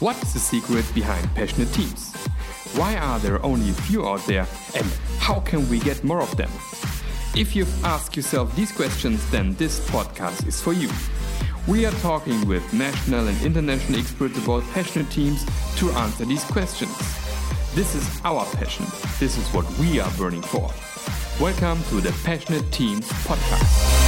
What is the secret behind passionate teams? Why are there only a few out there and how can we get more of them? If you've asked yourself these questions, then this podcast is for you. We are talking with national and international experts about passionate teams to answer these questions. This is our passion. This is what we are burning for. Welcome to the Passionate Teams podcast.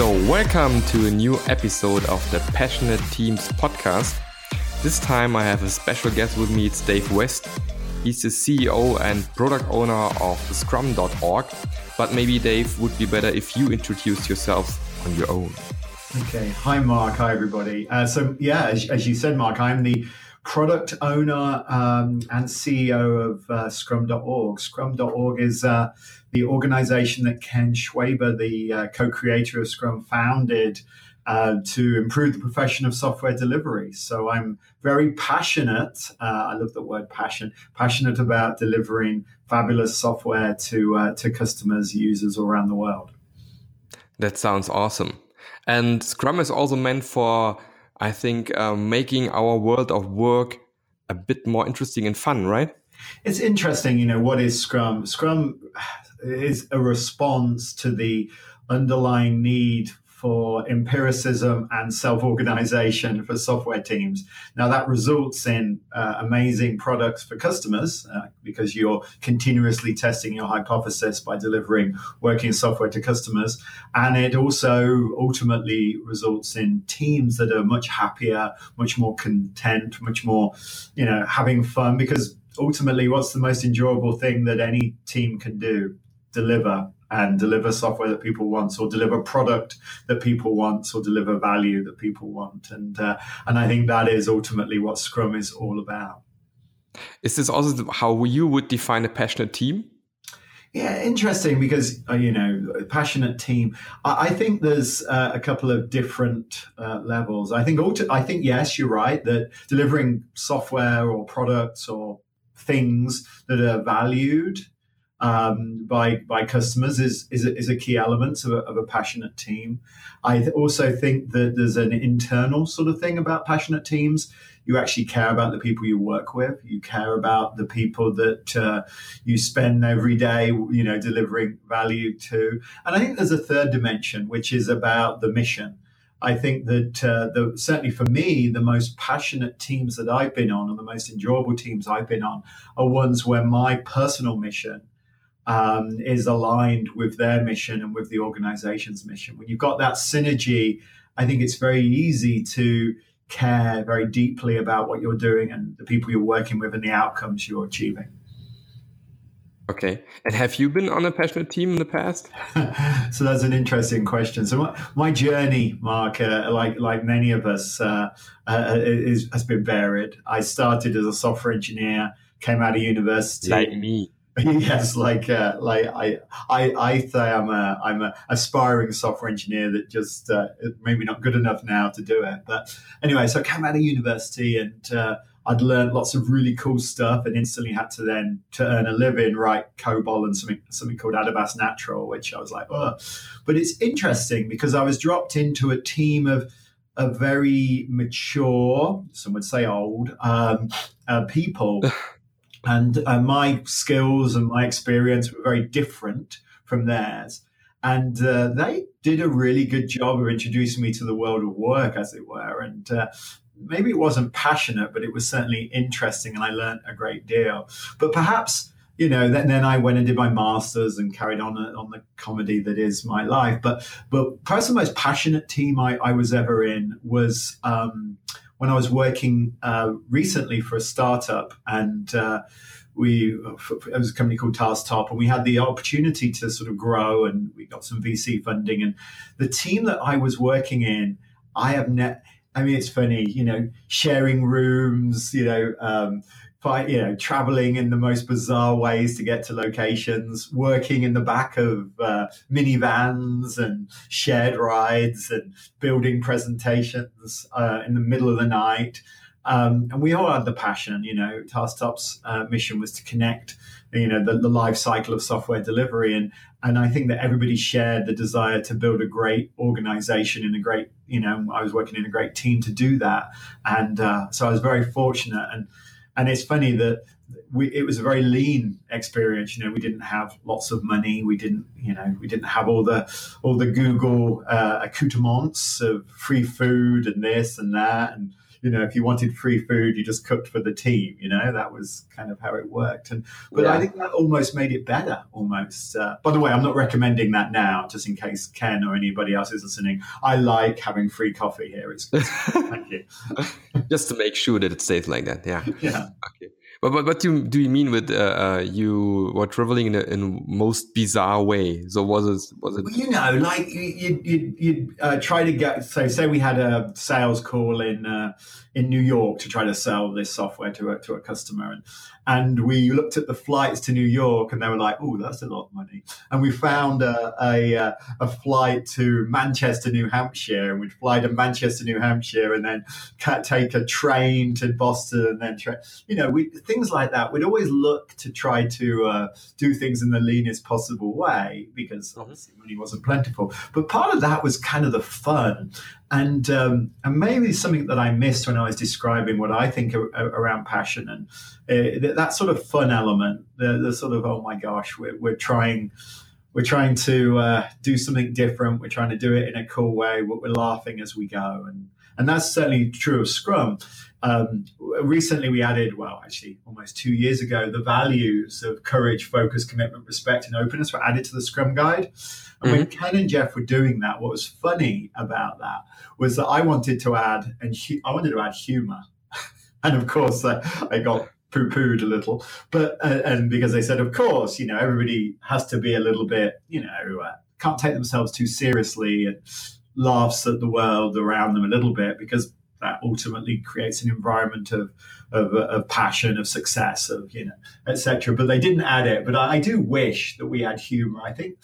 So, welcome to a new episode of the Passionate Teams podcast. This time I have a special guest with me, it's Dave West. He's the CEO and product owner of Scrum.org. But maybe, Dave, would be better if you introduce yourself on your own. Okay. Hi, Mark. Hi, everybody. Uh, so, yeah, as, as, you said, Mark, I'm the product owner um, and CEO of uh, Scrum.org. Scrum.org is uh, the organization that Ken Schwaber, the uh, co creator of Scrum, founded. Uh, to improve the profession of software delivery. So I'm very passionate. Uh, I love the word passion. Passionate about delivering fabulous software to uh, to customers, users around the world. That sounds awesome. And Scrum is also meant for, I think, uh, making our world of work a bit more interesting and fun, right? It's interesting, you know, what is Scrum? Scrum is a response to the underlying need for empiricism and self organization for software teams. Now, that results in uh, amazing products for customers uh, because you're continuously testing your hypothesis by delivering working software to customers. And it also ultimately results in teams that are much happier, much more content, much more, you know, having fun because ultimately, what's the most enjoyable thing that any team can do? Deliver and deliver software that people want or deliver product that people want or deliver value that people want and uh, and i think that is ultimately what scrum is all about is this also how you would define a passionate team yeah, interesting because uh, you know, passionate team. I, I think there's uh, a couple of different uh, levels. I think auto, I think yes, you're right that delivering software or products or things that are valued um, by by customers is is a, is a key element of a, of a passionate team. I also think that there's an internal sort of thing about passionate teams. You actually care about the people you work with. You care about the people that uh, you spend every day, you know, delivering value to. And I think there's a third dimension, which is about the mission. I think that uh, the, certainly for me, the most passionate teams that I've been on and the most enjoyable teams I've been on are ones where my personal mission um, is aligned with their mission and with the organization's mission. When you've got that synergy, I think it's very easy to care very deeply about what you're doing and the people you're working with and the outcomes you're achieving. Okay. And have you been on a passionate team in the past? so that's an interesting question. So my, my journey, Mark, uh, like like many of us, uh, uh, is, has been varied. I started as a software engineer, came out of university. Like me. yes, like uh, like I I I say I'm a I'm a aspiring software engineer that just uh, maybe not good enough now to do it. But anyway, so I came out of university and uh, I'd learned lots of really cool stuff and instantly had to then to earn a living write COBOL and something something called Adabas Natural, which I was like, oh. But it's interesting because I was dropped into a team of a very mature, some would say old, um, uh, people and uh, my skills and my experience were very different from theirs. And uh, they did a really good job of introducing me to the world of work, as it were. And uh, maybe it wasn't passionate, but it was certainly interesting, and I learned a great deal. But perhaps you know, then, then I went and did my masters and carried on on the comedy that is my life. But but perhaps the most passionate team I, I was ever in was um, when I was working uh, recently for a startup and uh, we it was a company called Tasktop, and we had the opportunity to sort of grow, and we got some VC funding. And the team that I was working in, I have net. I mean, it's funny, you know, sharing rooms, you know, um, you know, traveling in the most bizarre ways to get to locations, working in the back of uh, minivans and shared rides and building presentations uh, in the middle of the night. Um, and we all had the passion, you know, Tasktop's uh, mission was to connect, you know, the, the life cycle of software delivery. And, and I think that everybody shared the desire to build a great organization and a great, you know, I was working in a great team to do that. And uh, so I was very fortunate. And, and it's funny that we, it was a very lean experience. You know, we didn't have lots of money. We didn't, you know, we didn't have all the all the Google uh, accoutrements of free food and this and that. And you know, if you wanted free food, you just cooked for the team. You know, that was kind of how it worked. And but yeah. I think that almost made it better. Almost. Uh, by the way, I'm not recommending that now, just in case Ken or anybody else is listening. I like having free coffee here. It's thank you. just to make sure that it stays like that. Yeah. Yeah. Okay. But, but what do you, do you mean with uh, uh, you were traveling in a in most bizarre way? So was it was it? Well, you know, like you you you uh, try to get so say we had a sales call in uh, in New York to try to sell this software to a, to a customer, and and we looked at the flights to New York, and they were like, "Oh, that's a lot of money." And we found a a, uh, a flight to Manchester, New Hampshire, and we'd fly to Manchester, New Hampshire, and then take a train to Boston, and then tra- you know, we things like that. We'd always look to try to uh, do things in the leanest possible way because mm-hmm. obviously money wasn't plentiful. But part of that was kind of the fun and um, and maybe something that I missed when I was describing what I think around passion and uh, that sort of fun element, the, the, sort of oh my gosh, we're, we're trying we're trying to uh, do something different. We're trying to do it in a cool way. We're laughing as we go, and and that's certainly true of Scrum. Um, recently, we added, well, actually, almost two years ago, the values of courage, focus, commitment, respect, and openness were added to the Scrum Guide. And mm-hmm. when Ken and Jeff were doing that, what was funny about that was that I wanted to add, and hu- I wanted to add humor. and of course, uh, I got poo-pooed a little, but uh, and because they said, of course, you know, everybody has to be a little bit, you know, uh, can't take themselves too seriously and laughs at the world around them a little bit because that ultimately creates an environment of of, of passion, of success, of you know, etc. But they didn't add it. But I, I do wish that we had humor. I think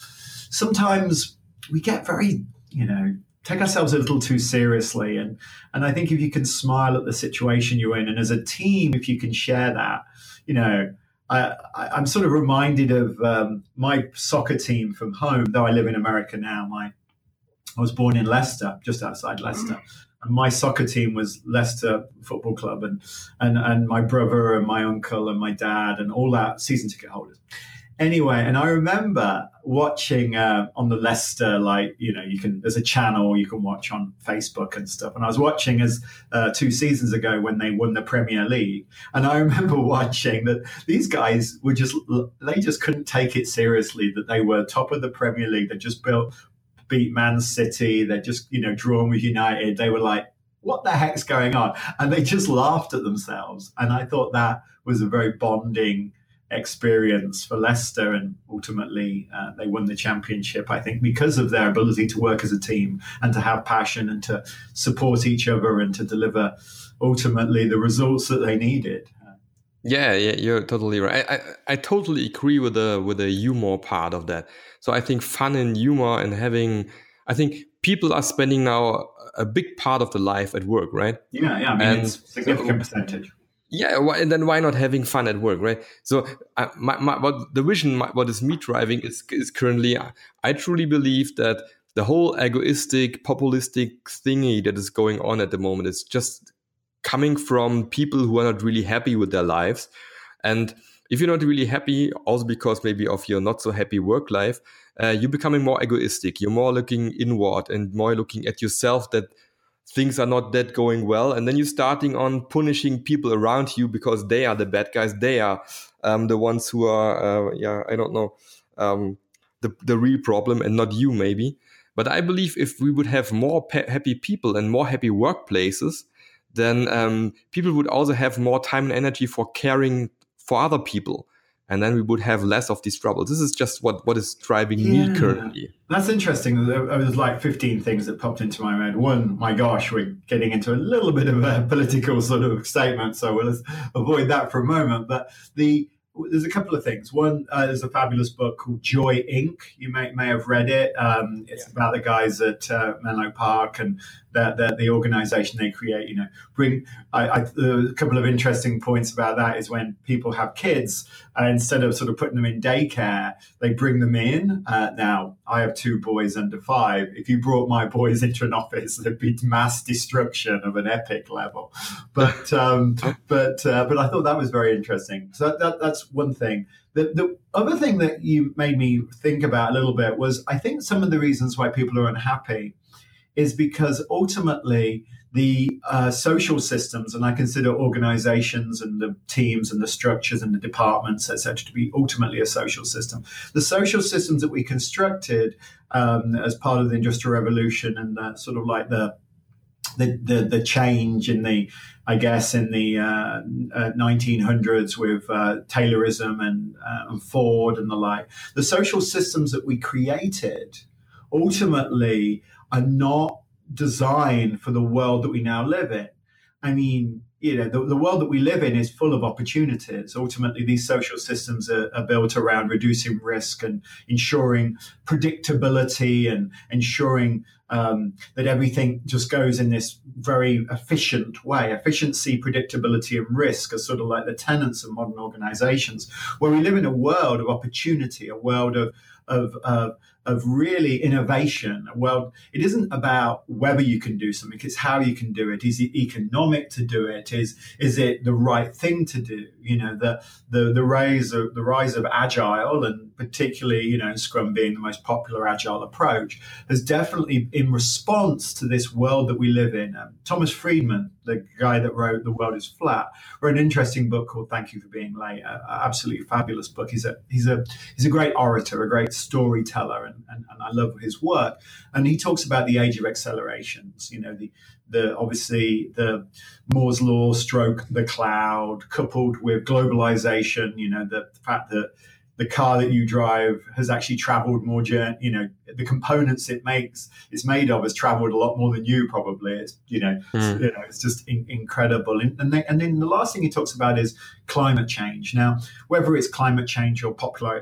sometimes we get very, you know, take ourselves a little too seriously. And and I think if you can smile at the situation you're in, and as a team, if you can share that, you know. I, am sort of reminded of um, my soccer team from home, though I live in America now. My I was born in Leicester, just outside Leicester. And my soccer team was Leicester Football Club, and, and, and my brother and my uncle and my dad and all that season ticket holders. Anyway, and I remember watching uh, on the Leicester, like, you know, you can, there's a channel you can watch on Facebook and stuff. And I was watching as uh, two seasons ago when they won the Premier League. And I remember watching that these guys were just, they just couldn't take it seriously that they were top of the Premier League. They just built beat Man City. They're just, you know, drawn with United. They were like, what the heck's going on? And they just laughed at themselves. And I thought that was a very bonding experience for Leicester. And ultimately, uh, they won the championship, I think, because of their ability to work as a team and to have passion and to support each other and to deliver ultimately the results that they needed. Yeah, yeah, you're totally right. I, I, I totally agree with the with the humor part of that. So I think fun and humor and having, I think people are spending now a big part of the life at work, right? Yeah, yeah. I mean, and significant so, percentage. Yeah, and then why not having fun at work, right? So, uh, my, my, what the vision, my, what is me driving is is currently, I truly believe that the whole egoistic, populistic thingy that is going on at the moment is just coming from people who are not really happy with their lives. And if you're not really happy, also because maybe of your not so happy work life, uh, you're becoming more egoistic. You're more looking inward and more looking at yourself that things are not that going well. And then you're starting on punishing people around you because they are the bad guys. They are um, the ones who are, uh, yeah, I don't know, um, the, the real problem and not you, maybe. But I believe if we would have more happy people and more happy workplaces, then um, people would also have more time and energy for caring for other people and then we would have less of these troubles. This is just what, what is driving yeah. me currently. That's interesting. There was like 15 things that popped into my head. One, my gosh, we're getting into a little bit of a political sort of statement, so we'll avoid that for a moment. But the there's a couple of things. One, uh, there's a fabulous book called Joy Inc. You may may have read it. Um, it's yeah. about the guys at uh, Menlo Park, and that the, the organization they create. You know, bring I, I, a couple of interesting points about that is when people have kids, uh, instead of sort of putting them in daycare, they bring them in. Uh, now, I have two boys under five. If you brought my boys into an office, there'd be mass destruction of an epic level. But um, but uh, but I thought that was very interesting. So that, that that's one thing. The, the other thing that you made me think about a little bit was I think some of the reasons why people are unhappy is because ultimately the uh, social systems, and I consider organizations and the teams and the structures and the departments, etc., to be ultimately a social system. The social systems that we constructed um, as part of the Industrial Revolution and sort of like the the, the, the change in the, I guess, in the uh, uh, 1900s with uh, Taylorism and, uh, and Ford and the like, the social systems that we created ultimately are not designed for the world that we now live in. I mean, you know, the, the world that we live in is full of opportunities. Ultimately, these social systems are, are, built around reducing risk and ensuring predictability and ensuring um, that everything just goes in this very efficient way. Efficiency, predictability, and risk are sort of like the tenets of modern organizations, where we live in a world of opportunity, a world of of, of, of really innovation. Well, it isn't about whether you can do something; it's how you can do it. Is it economic to do it? Is is it the right thing to do? You know, the the the rise of the rise of agile, and particularly you know Scrum being the most popular agile approach, has definitely in response to this world that we live in. Um, Thomas Friedman, the guy that wrote "The World Is Flat," wrote an interesting book called "Thank You for Being Late." Absolutely fabulous book. He's a he's a he's a great orator, a great storyteller, and, and, and I love his work. And he talks about the age of accelerations. You know, the the obviously the Moore's law, stroke the cloud, coupled with globalization. You know, the, the fact that the car that you drive has actually traveled more journey you know the components it makes it's made of has traveled a lot more than you probably it's you know mm. you know it's just in, incredible and, and, then, and then the last thing he talks about is climate change now whether it's climate change or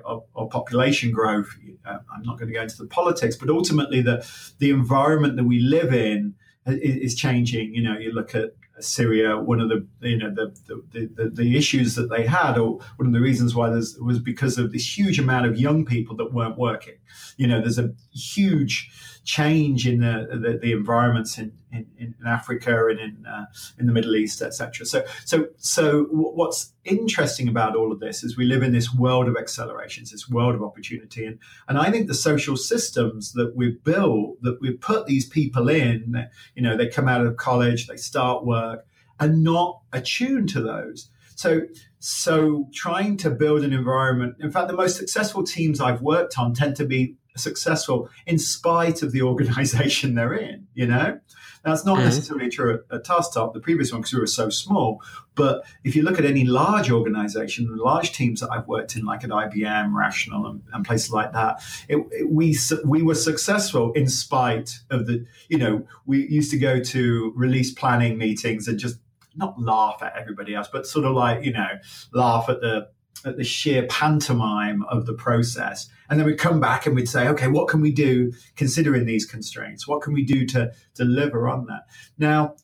or, or population growth uh, i'm not going to go into the politics but ultimately the the environment that we live in is changing. You know, you look at Syria, one of the you know the the, the, the issues that they had, or one of the reasons why there's was because of this huge amount of young people that weren't working. You know, there's a huge change in the the, the environments in, in, in, Africa and in uh, in the Middle East, etc. So so so what's interesting about all of this is we live in this world of accelerations, this world of opportunity, and and I think the social systems that we've built, that we've put these people in, you know, they come out of college, they start work, are not attuned to those. So, so trying to build an environment. In fact, the most successful teams I've worked on tend to be successful in spite of the organization they're in, you know? That's not mm-hmm. necessarily true at, at TaskTop, the previous one, because we were so small. But if you look at any large organization, the large teams that I've worked in, like at IBM, Rational, and, and places like that, it, it, we we were successful in spite of the, you know, we used to go to release planning meetings and just not laugh at everybody else, but sort of like, you know, laugh at the at the sheer pantomime of the process. And then we'd come back and we'd say, okay, what can we do considering these constraints? What can we do to deliver on that? Now,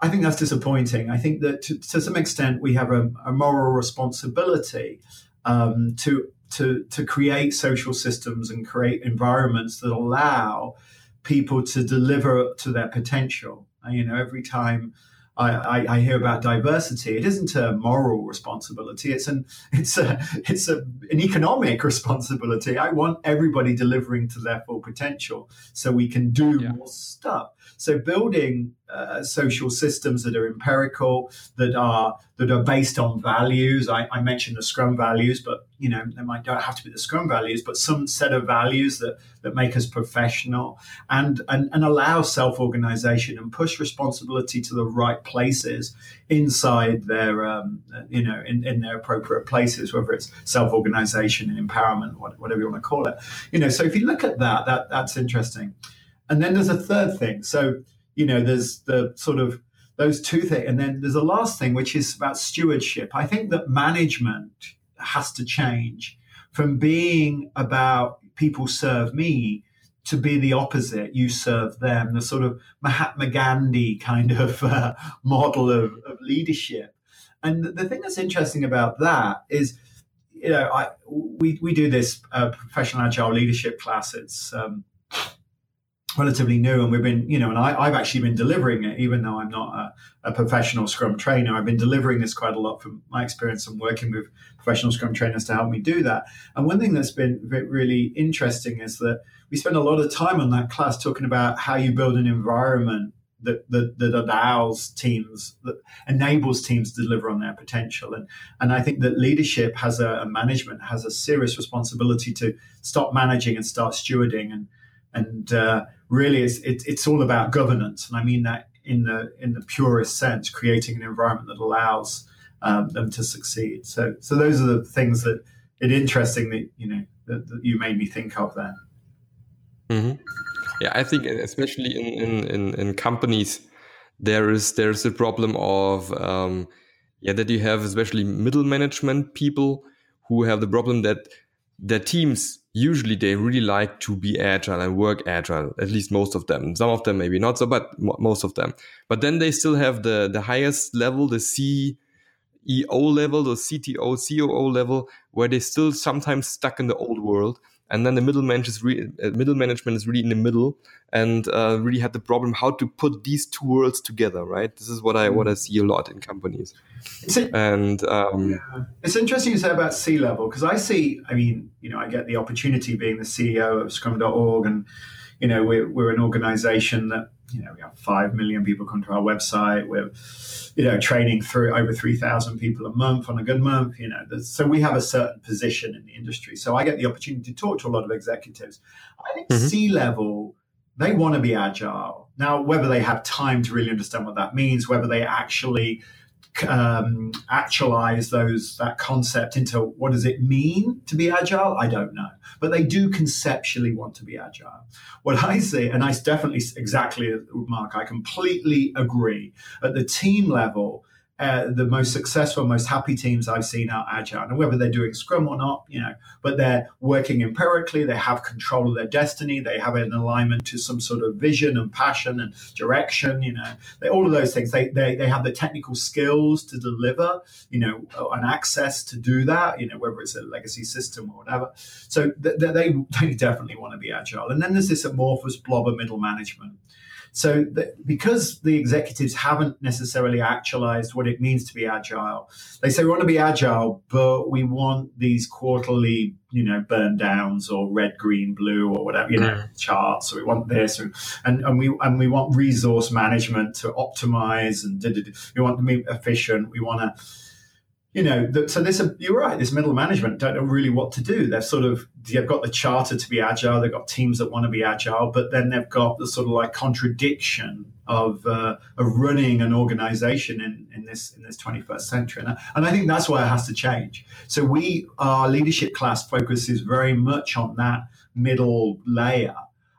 I think that's disappointing. I think that to, to some extent we have a, a moral responsibility um, to, to, to create social systems and create environments that allow people to deliver to their potential. You know, every time I, I, hear about diversity, it isn't a moral responsibility. It's an it's a it's a, an economic responsibility. I want everybody delivering to their full potential so we can do yeah. more stuff. So building uh, social systems that are empirical, that are that are based on values. I, I, mentioned the Scrum values, but you know they might don't have to be the Scrum values, but some set of values that that make us professional and and, and allow self organization and push responsibility to the right places inside their um, you know in, in their appropriate places, whether it's self organization and empowerment, whatever you want to call it. You know, so if you look at that, that that's interesting. And then there's a third thing. So, you know, there's the sort of those two things. And then there's a last thing, which is about stewardship. I think that management has to change from being about people serve me to be the opposite. You serve them, the sort of Mahatma Gandhi kind of uh, model of, of, leadership. And the thing that's interesting about that is, you know, I, we, we do this uh, professional agile leadership class. It's um, relatively new and we've been you know and I, have actually been delivering it even though i'm not a, a, professional scrum trainer. I've been delivering this quite a lot from my experience and working with professional scrum trainers to help me do that. And one thing that's been really interesting is that we spend a lot of time on that class talking about how you build an environment that, that, that allows teams that enables teams to deliver on their potential. And and I think that leadership has a, a management has a serious responsibility to stop managing and start stewarding. And and uh, really it's, it, it's all about governance. And i mean that in the in the purest sense creating an environment that allows um, them to succeed. So so those are the things that it interesting that you know that, that you made me think of then. Mm-hmm. yeah i think especially in, in in, in companies there is there's a problem of um, yeah that you have especially middle management people who have the problem that their teams usually they really like to be agile and work agile at least most of them. Some of them maybe not so but most of them. But then they still have the the highest level the ceo level the cto coo level where they still sometimes stuck in the old world and then the middle management is, re- uh, middle management is really in the middle and uh, really had the problem how to put these two worlds together right? This is what i what i see a lot in companies. And um, yeah. it's interesting you say about c level because i see i mean you know i get the opportunity being the ceo of scrum.org and you know we're, we're an organization that you know we have 5 million people come to our website we're you know, training through over 3,000 people a month on a good month, you know, so we have a certain position in the industry. So I get the opportunity to talk to a lot of executives. I think mm-hmm. C level, they want to be agile. Now, whether they have time to really understand what that means, whether they actually um, actualize those that concept into what does it mean to be agile? I don't know, but they do conceptually want to be agile. What I see, and I definitely exactly, Mark, I completely agree. At the team level, uh, the most successful, most happy teams I've seen are agile. And whether they're doing Scrum or not, you know, but they're working empirically, they have control of their destiny, they have an alignment to some sort of vision and passion and direction, you know, they, all of those things. They, they, they have the technical skills to deliver, you know, and access to do that, you know, whether it's a legacy system or whatever. So they, they, they definitely want to be agile. And then there's this amorphous blob of middle management so, the, because the executives haven't necessarily actualized what it means to be agile, they say we want to be agile, but we want these quarterly, you know, burn downs or red, green, blue, or whatever, you know, mm. charts. So we want this, and and we and we want resource management to optimize and we want to be efficient. We want to you know, the, so this you're right. This middle management don't know really what to do. They've sort of they've got the charter to be agile. They've got teams that want to be agile, but then they've got the sort of like contradiction of uh, of running an organization in, in this in this 21st century. And, and I think that's why it has to change. So we our leadership class focuses very much on that middle layer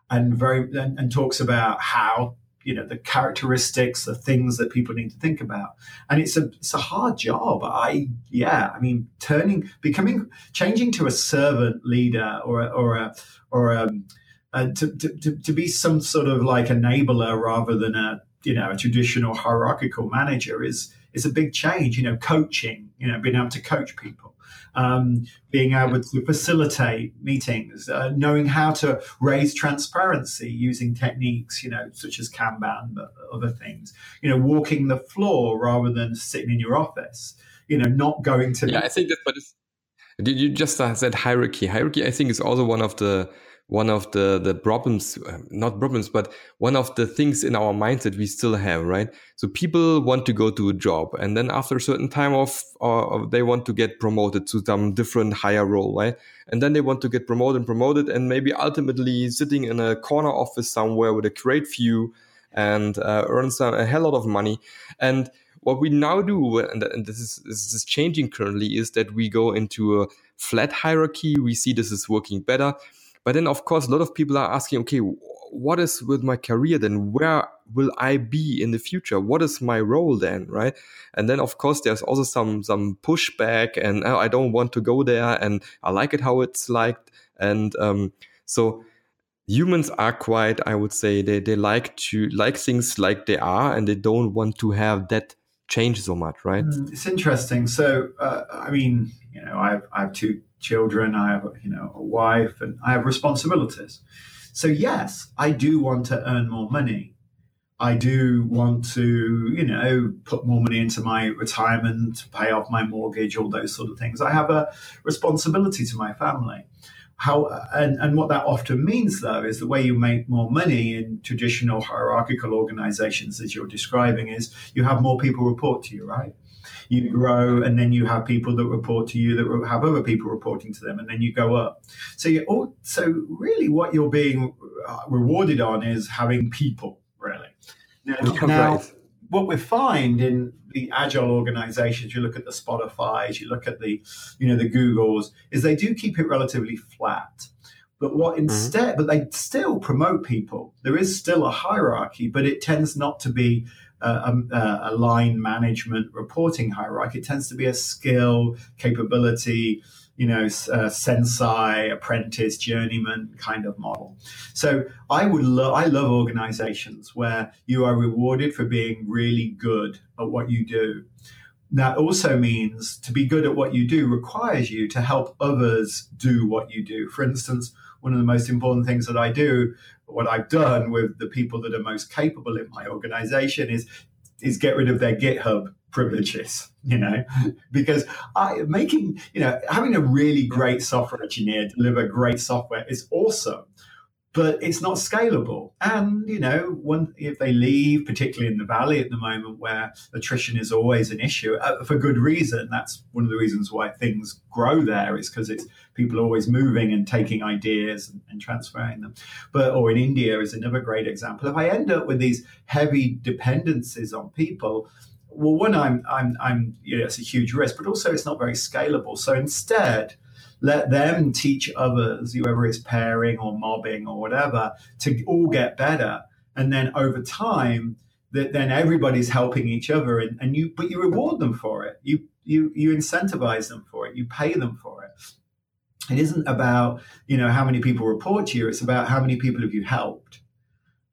and very and, and talks about how you know the characteristics the things that people need to think about. And it's a it's a hard job. I yeah i mean turning becoming changing to a servant leader or a, or a or um, uh, a, a to, to, to be some sort of like enabler rather than a you know a traditional hierarchical manager is is a big change you know coaching you know being able to coach people um, being able to facilitate meetings, uh, knowing how to raise transparency using techniques, you know, such as Kanban, but other things, you know, walking the floor rather than sitting in your office, you know, not going to. Yeah, I think that's what is. You just said hierarchy. Hierarchy, I think, is also one of the one of the the problems uh, not problems but one of the things in our mindset we still have right? So people want to go to a job and then after a certain time of uh, they want to get promoted to some different higher role right? And then they want to get promoted and promoted and maybe ultimately sitting in a corner office somewhere with a great view and uh, earn some a hell lot of money. And what we now do and, and this, is, this is changing currently is that we go into a flat hierarchy. We see this is working better but then, of course, a lot of people are asking, okay, what is with my career then? Where will I be in the future? What is my role then, right? And then, of course, there's also some some pushback, and oh, I don't want to go there, and I like it how it's liked, and um, so humans are quite i would say they, they like to like things like they are and they don't want to have that change so much right mm, it's interesting so uh, i mean you know I have, I have two children i have you know a wife and i have responsibilities so yes i do want to earn more money I do want to, you know, put more money into my retirement, pay off my mortgage, all those sort of things. I have a responsibility to my family. How and, and what that often means though is the way you make more money in traditional hierarchical organizations as you're describing is you have more people report to you, right? You grow and then you have people that report to you that have other people reporting to them and then you go up. So you all, so really what you're being uh, rewarded on is having people really. Now, now what we find in the agile organizations, you look at the Spotify's, you look at the, you know, the Googles, is they do keep it relatively flat. But what mm-hmm. instead, mm-hmm. but they still promote people. There is still a hierarchy, but it tends not to be a, a, a line management reporting hierarchy. It tends to be a skill, capability, you know, uh, sensei, apprentice, journeyman kind of model. So I would love, I love organizations where you are rewarded for being really good at what you do. That also means to be good at what you do requires you to help others do what you do. For instance, one of the most important things that I do, what I've done with the people that are most capable in my organization is is get rid of their GitHub privileges, you know, because I making, you know, having a really great software engineer deliver great software is awesome, but it's not scalable. And, you know, if they leave, particularly in the Valley at the moment where attrition is always an issue uh, for good reason, that's one of the reasons why things grow there is because it's people are always moving and taking ideas and, and transferring them. But, or in India is another great example. If I end up with these heavy dependencies on people, well, one, I'm, I'm, I'm, you know, it's a huge risk, but also it's not very scalable. So instead, let them teach others, whoever is pairing or mobbing or whatever, to all get better. And then over time, that then everybody's helping each other, and, and you, but you reward them for it. You, you, you incentivize them for it. You pay them for it. It isn't about you know how many people report to you. It's about how many people have you helped.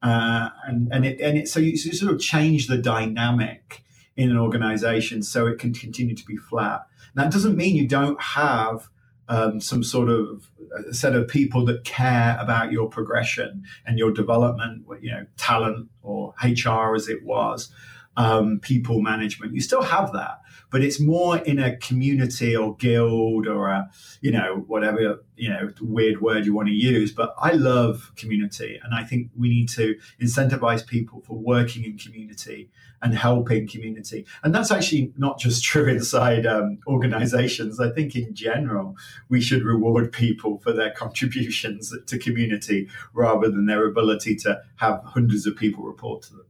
Uh, and and it and it, so you, you sort of change the dynamic in an organization so it can continue to be flat. That doesn't mean you don't have um, some sort of set of people that care about your progression and your development, you know, talent or HR as it was, um, people management. You still have that, but it's more in a community or guild or a, you know, whatever, you know, weird word you want to use. But I love community. And I think we need to incentivize people for working in community and helping community. And that's actually not just true inside um, organizations. I think in general, we should reward people for their contributions to community rather than their ability to have hundreds of people report to them.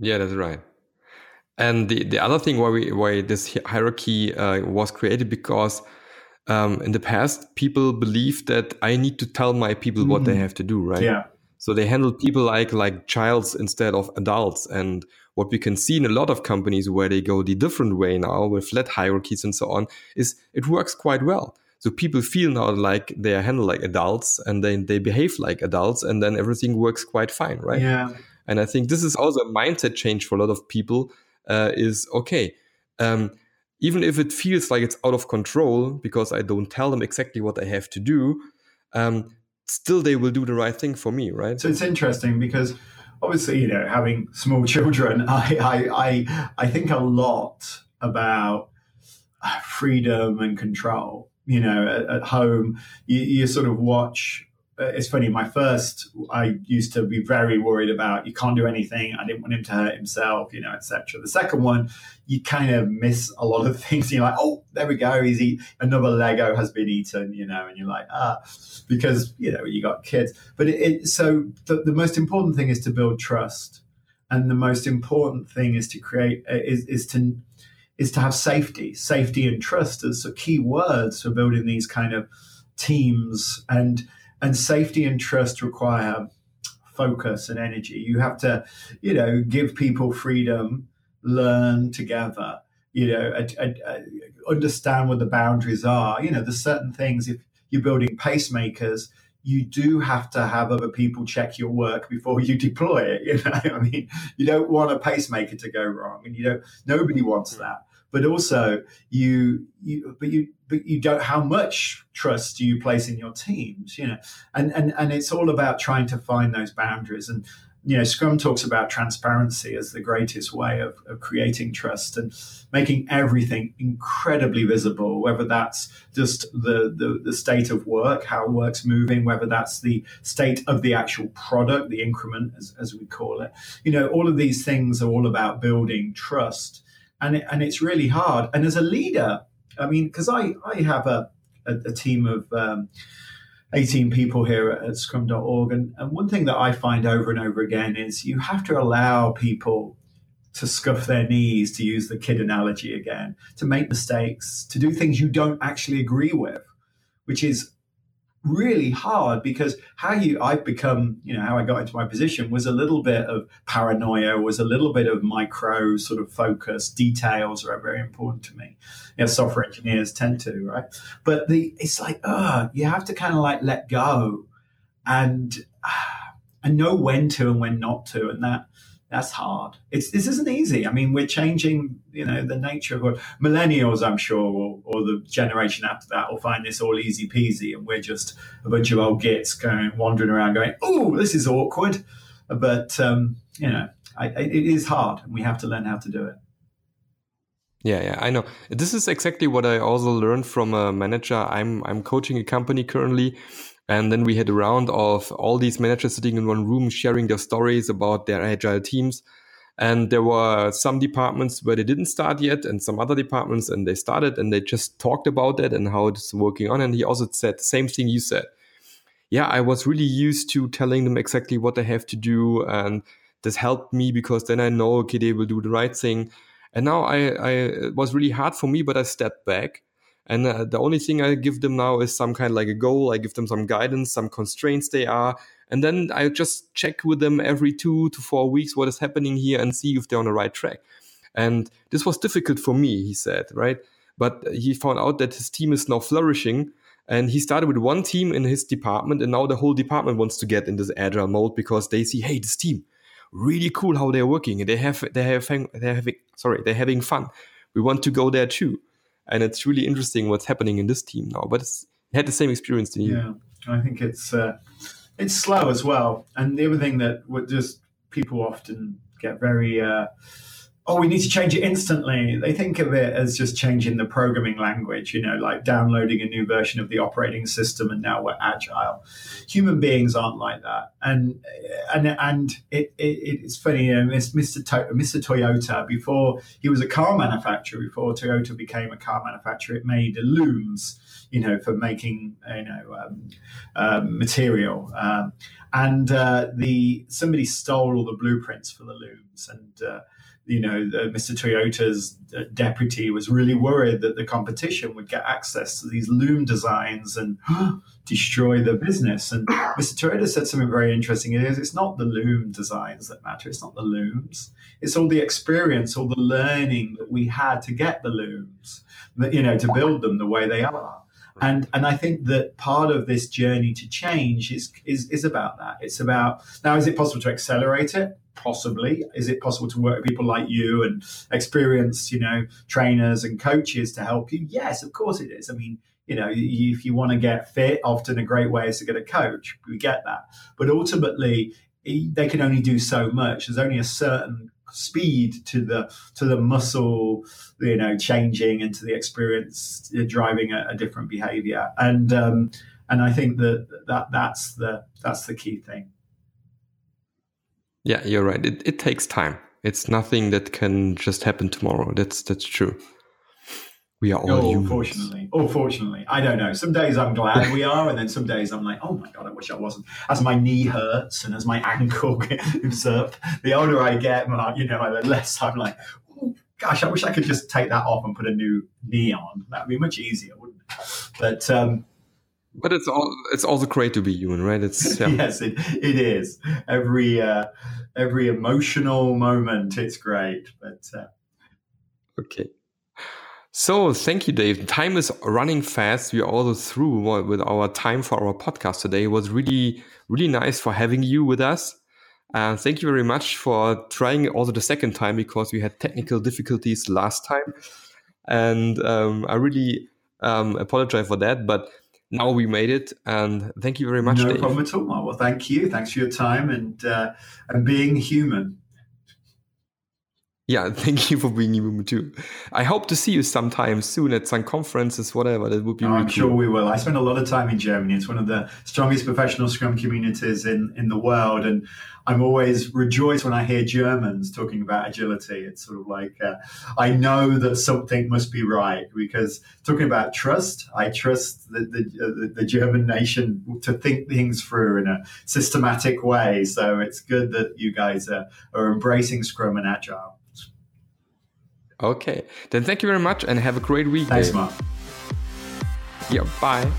Yeah, that's right. And the, the other thing why we why this hierarchy uh, was created because um, in the past people believed that I need to tell my people mm. what they mm. have to do, right? Yeah. So they handle people like like childs instead of adults. And what we can see in a lot of companies where they go the different way now with flat hierarchies and so on is it works quite well. So people feel now like they are handled like adults and then they behave like adults and then everything works quite fine, right? Yeah. And I think this is also a mindset change for a lot of people uh, is okay. Um, even if it feels like it's out of control because I don't tell them exactly what I have to do, um, still they will do the right thing for me, right? So it's interesting because obviously, you know, having small children, I I I, I think a lot about freedom and control. You know, at, at home, you, you sort of watch uh, it's funny. My first, I used to be very worried about. You can't do anything. I didn't want him to hurt himself, you know, etc. The second one, you kind of miss a lot of things. You're like, oh, there we go. He's eat another Lego has been eaten, you know, and you're like, ah, because you know you got kids. But it, it so the, the most important thing is to build trust, and the most important thing is to create uh, is is to is to have safety, safety and trust as key words for building these kind of teams and and safety and trust require focus and energy. You have to, you know, give people freedom, learn together, you know, understand what the boundaries are. You know, there's certain things if you're building pacemakers, you do have to have other people check your work before you deploy it. You know, I mean, you don't want a pacemaker to go wrong, and you don't. Nobody wants hmm. that. But also, you, you, but you, but you don't. How much trust do you place in your teams? You know, and and and it's all about trying to find those boundaries. And you know, Scrum talks about transparency as the greatest way of, of creating trust and making everything incredibly visible, whether that's just the, the, the, state of work, how work's moving, whether that's the state of the actual product, the increment, as, as we call it. You know, all of these things are all about building trust. And, it, and it's really hard. And as a leader, I mean, because I, I have a, a, a team of, um, 18 people here at, scrum.org. And, and one thing that I find over and over again is you have to allow people to scuff their knees, to use the kid analogy again, to make mistakes, to do things you don't actually agree with, which is really hard because how you I've become, you know, how I got into my position was a little bit of paranoia, was a little bit of micro sort of focus. Details are very important to me. You know, software engineers tend to, right? But the it's like, uh, you have to kind of like let go and uh, and know when to and when not to. And that that's hard. It's this isn't easy. I mean, we're changing, you know, the nature of millennials, I'm sure, or, or, the generation after that will find this all easy peasy, and we're just a bunch of old gits going wandering around, going, "Oh, this is awkward," but um, you know, I, it is hard, and we have to learn how to do it. Yeah, yeah, I know. This is exactly what I also learned from a manager. I'm I'm coaching a company currently and then we had a round of all these managers sitting in one room sharing their stories about their agile teams. And there were some departments where they didn't start yet, and some other departments, and they started and they just talked about that and how it's working on. And he also said the same thing you said. Yeah, I was really used to telling them exactly what they have to do. And this helped me because then I know, okay, they will do the right thing. And now I, I it was really hard for me, but I stepped back and uh, the only thing I give them now is some kind of like a goal. I give them some guidance, some constraints they are. And then I just check with them every two to four weeks what is happening here and see if they're on the right track. And this was difficult for me, he said, right? But he found out that his team is now flourishing. And he started with one team in his department, and now the whole department wants to get in this agile mode because they see, hey, this team, really cool how they're working, and they have they have they're having sorry they're having fun. We want to go there too and it's really interesting what's happening in this team now. But it's it had the same experience to you. Yeah, I think it's uh, it's slow as well. And the other thing that just people often get very uh, oh, we need to change it instantly. They think of it as just changing the programming language, you know, like downloading a new version of the operating system and now we're agile. Human beings aren't like that. And and and it, it it's funny, you know, Mr. To- Mr. Toyota, before he was a car manufacturer, before Toyota became a car manufacturer, it made looms, you know, for making, you know, um, um, material. Um, and uh, the somebody stole all the blueprints for the looms and uh, you know, Mr. Toyota's uh, deputy was really worried that the competition would get access to these loom designs and destroy the business. And Mr. Toyota said something very interesting. It is it's not the loom designs that matter. It's not the looms. It's all the experience, all the learning that we had to get the looms, that, you know, to build them the way they are. And and I think that part of this journey to change is is is about that. It's about now. Is it possible to accelerate it? Possibly. Is it possible to work with people like you and experienced, you know, trainers and coaches to help you? Yes, of course it is. I mean, you know, if you want to get fit, often a great way is to get a coach. We get that, but ultimately, they can only do so much. There's only a certain speed to the to the muscle you know changing and to the experience uh, driving a, a different behavior and um, and I think that that that's the that's the key thing yeah you're right it, it takes time it's nothing that can just happen tomorrow that's that's true we are all oh, humans. Fortunately, oh, fortunately, I don't know. Some days I'm glad we are, and then some days I'm like, oh my god, I wish I wasn't. As my knee hurts and as my ankle moves up, the older I get, you know, the less I'm like, oh, gosh, I wish I could just take that off and put a new knee on. That'd be much easier, wouldn't it? But um, but it's all it's also great to be human, right? It's yeah. yes, it, it is. Every uh, every emotional moment, it's great. But uh, okay. So thank you, Dave. Time is running fast. We are also through with our time for our podcast today. It was really, really nice for having you with us. And thank you very much for trying also the second time because we had technical difficulties last time. And um, I really um, apologize for that. But now we made it, and thank you very much. No Dave. problem at all. Well, thank you. Thanks for your time and uh, and being human. Yeah, thank you for being human too. I hope to see you sometime soon at some conferences, whatever. That would be. Oh, really I'm cool. sure we will. I spend a lot of time in Germany. It's one of the strongest professional Scrum communities in in the world, and I'm always rejoiced when I hear Germans talking about agility. It's sort of like uh, I know that something must be right because talking about trust, I trust the the, uh, the German nation to think things through in a systematic way. So it's good that you guys are, are embracing Scrum and Agile. Okay, then thank you very much and have a great week. Thanks. Mark. Yeah, bye.